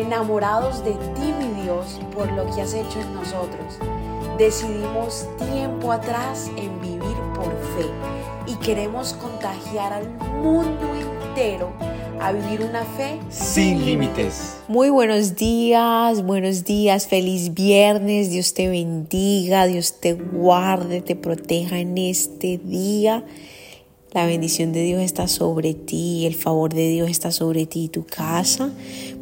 enamorados de ti, mi Dios, por lo que has hecho en nosotros. Decidimos tiempo atrás en vivir por fe y queremos contagiar al mundo entero a vivir una fe sin límites. Muy buenos días, buenos días, feliz viernes, Dios te bendiga, Dios te guarde, te proteja en este día. La bendición de Dios está sobre ti, el favor de Dios está sobre ti y tu casa.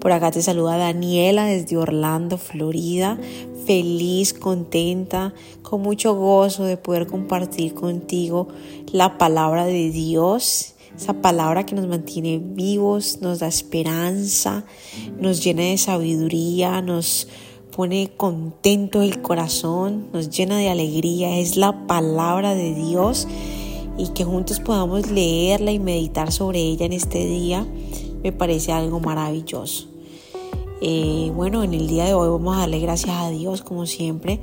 Por acá te saluda Daniela desde Orlando, Florida. Feliz, contenta, con mucho gozo de poder compartir contigo la palabra de Dios. Esa palabra que nos mantiene vivos, nos da esperanza, nos llena de sabiduría, nos pone contento el corazón, nos llena de alegría. Es la palabra de Dios y que juntos podamos leerla y meditar sobre ella en este día, me parece algo maravilloso. Eh, bueno, en el día de hoy vamos a darle gracias a Dios como siempre.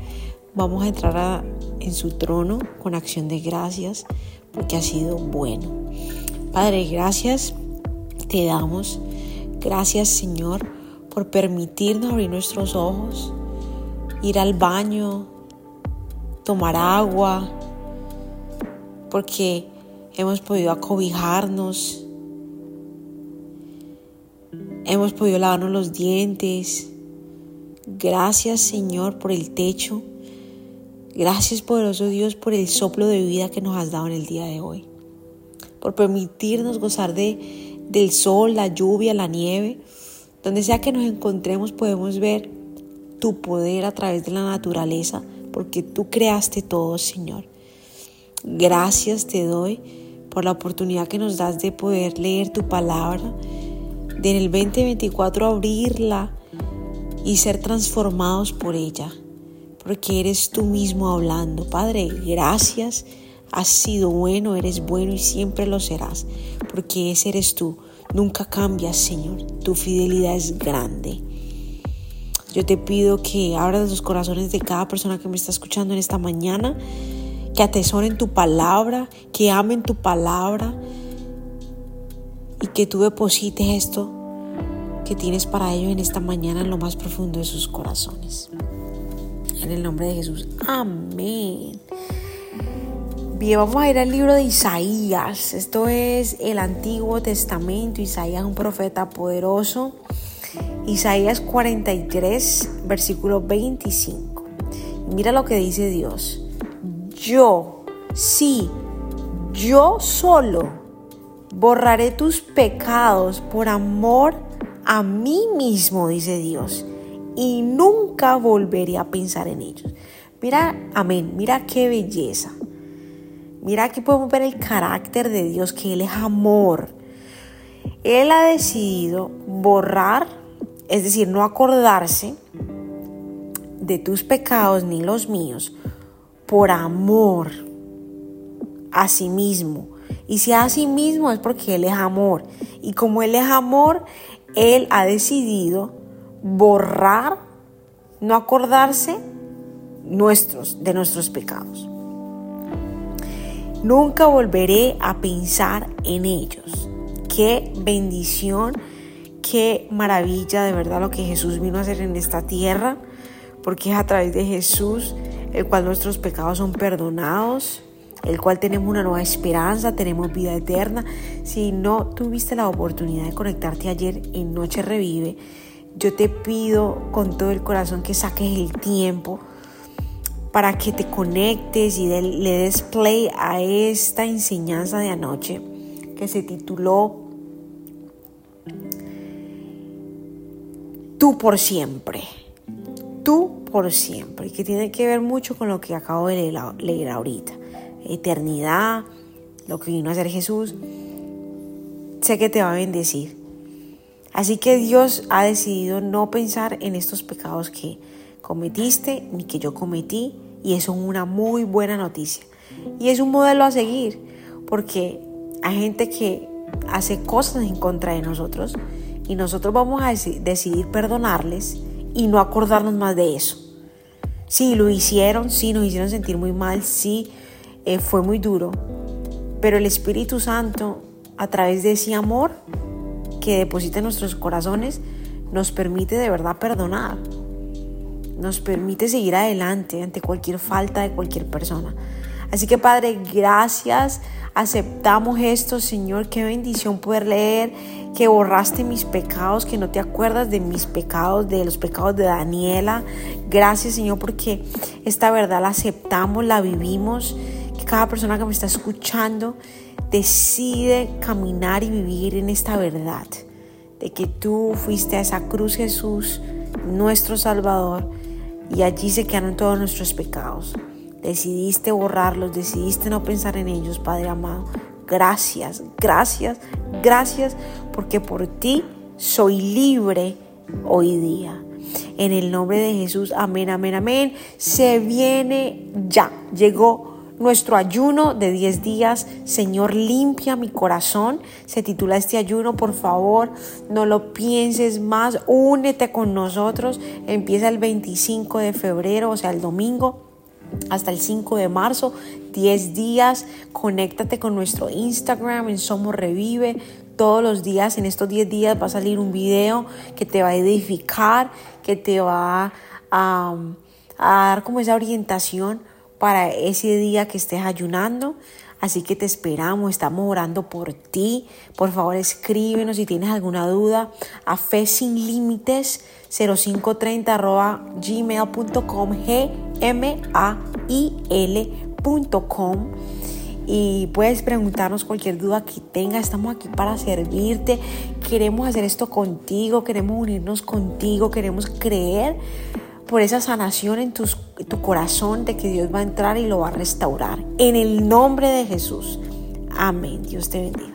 Vamos a entrar en su trono con acción de gracias porque ha sido bueno. Padre, gracias te damos. Gracias Señor por permitirnos abrir nuestros ojos, ir al baño, tomar agua, porque hemos podido acobijarnos, hemos podido lavarnos los dientes. Gracias Señor por el techo. Gracias poderoso Dios por el soplo de vida que nos has dado en el día de hoy. Por permitirnos gozar de, del sol, la lluvia, la nieve. Donde sea que nos encontremos podemos ver tu poder a través de la naturaleza porque tú creaste todo Señor. Gracias te doy por la oportunidad que nos das de poder leer tu palabra, de en el 2024 abrirla y ser transformados por ella, porque eres tú mismo hablando. Padre, gracias, has sido bueno, eres bueno y siempre lo serás, porque ese eres tú. Nunca cambias, Señor, tu fidelidad es grande. Yo te pido que abras los corazones de cada persona que me está escuchando en esta mañana que atesoren tu palabra, que amen tu palabra y que tú deposites esto que tienes para ellos en esta mañana en lo más profundo de sus corazones. En el nombre de Jesús. Amén. Bien, vamos a ir al libro de Isaías. Esto es el Antiguo Testamento. Isaías es un profeta poderoso. Isaías 43, versículo 25. Mira lo que dice Dios yo, sí, yo solo borraré tus pecados por amor a mí mismo, dice Dios, y nunca volveré a pensar en ellos. Mira, amén, mira qué belleza. Mira aquí podemos ver el carácter de Dios, que Él es amor. Él ha decidido borrar, es decir, no acordarse de tus pecados ni los míos, por amor a sí mismo. Y si a sí mismo es porque Él es amor. Y como Él es amor, Él ha decidido borrar, no acordarse nuestros, de nuestros pecados. Nunca volveré a pensar en ellos. Qué bendición, qué maravilla de verdad lo que Jesús vino a hacer en esta tierra, porque es a través de Jesús el cual nuestros pecados son perdonados, el cual tenemos una nueva esperanza, tenemos vida eterna. Si no tuviste la oportunidad de conectarte ayer en Noche Revive, yo te pido con todo el corazón que saques el tiempo para que te conectes y le des play a esta enseñanza de anoche que se tituló Tú por siempre. Tú por siempre y que tiene que ver mucho con lo que acabo de leer, ahorita. Eternidad, lo que vino a hacer Jesús. Sé que te va a bendecir. Así que Dios ha decidido no pensar en estos pecados que cometiste ni que yo cometí y eso es una muy buena noticia. Y es un modelo a seguir porque hay gente que hace cosas en contra de nosotros y nosotros vamos a decidir perdonarles y no acordarnos más de eso. Sí, lo hicieron, sí, nos hicieron sentir muy mal, sí, eh, fue muy duro, pero el Espíritu Santo, a través de ese amor que deposita en nuestros corazones, nos permite de verdad perdonar. Nos permite seguir adelante ante cualquier falta de cualquier persona. Así que Padre, gracias. Aceptamos esto, Señor. Qué bendición poder leer que borraste mis pecados, que no te acuerdas de mis pecados, de los pecados de Daniela. Gracias, Señor, porque esta verdad la aceptamos, la vivimos. Que cada persona que me está escuchando decide caminar y vivir en esta verdad. De que tú fuiste a esa cruz, Jesús, nuestro Salvador, y allí se quedaron todos nuestros pecados. Decidiste borrarlos, decidiste no pensar en ellos, Padre amado. Gracias, gracias, gracias, porque por ti soy libre hoy día. En el nombre de Jesús, amén, amén, amén. Se viene ya, llegó nuestro ayuno de 10 días. Señor, limpia mi corazón. Se titula este ayuno, por favor, no lo pienses más. Únete con nosotros. Empieza el 25 de febrero, o sea, el domingo hasta el 5 de marzo, 10 días. Conéctate con nuestro Instagram en Somos Revive. Todos los días, en estos 10 días, va a salir un video que te va a edificar, que te va a, a dar como esa orientación para ese día que estés ayunando. Así que te esperamos, estamos orando por ti. Por favor, escríbenos si tienes alguna duda a fe sin límites 0530 gmail.com gmail.com y puedes preguntarnos cualquier duda que tengas. Estamos aquí para servirte. Queremos hacer esto contigo, queremos unirnos contigo, queremos creer por esa sanación en tu corazón de que Dios va a entrar y lo va a restaurar. En el nombre de Jesús. Amén. Dios te bendiga.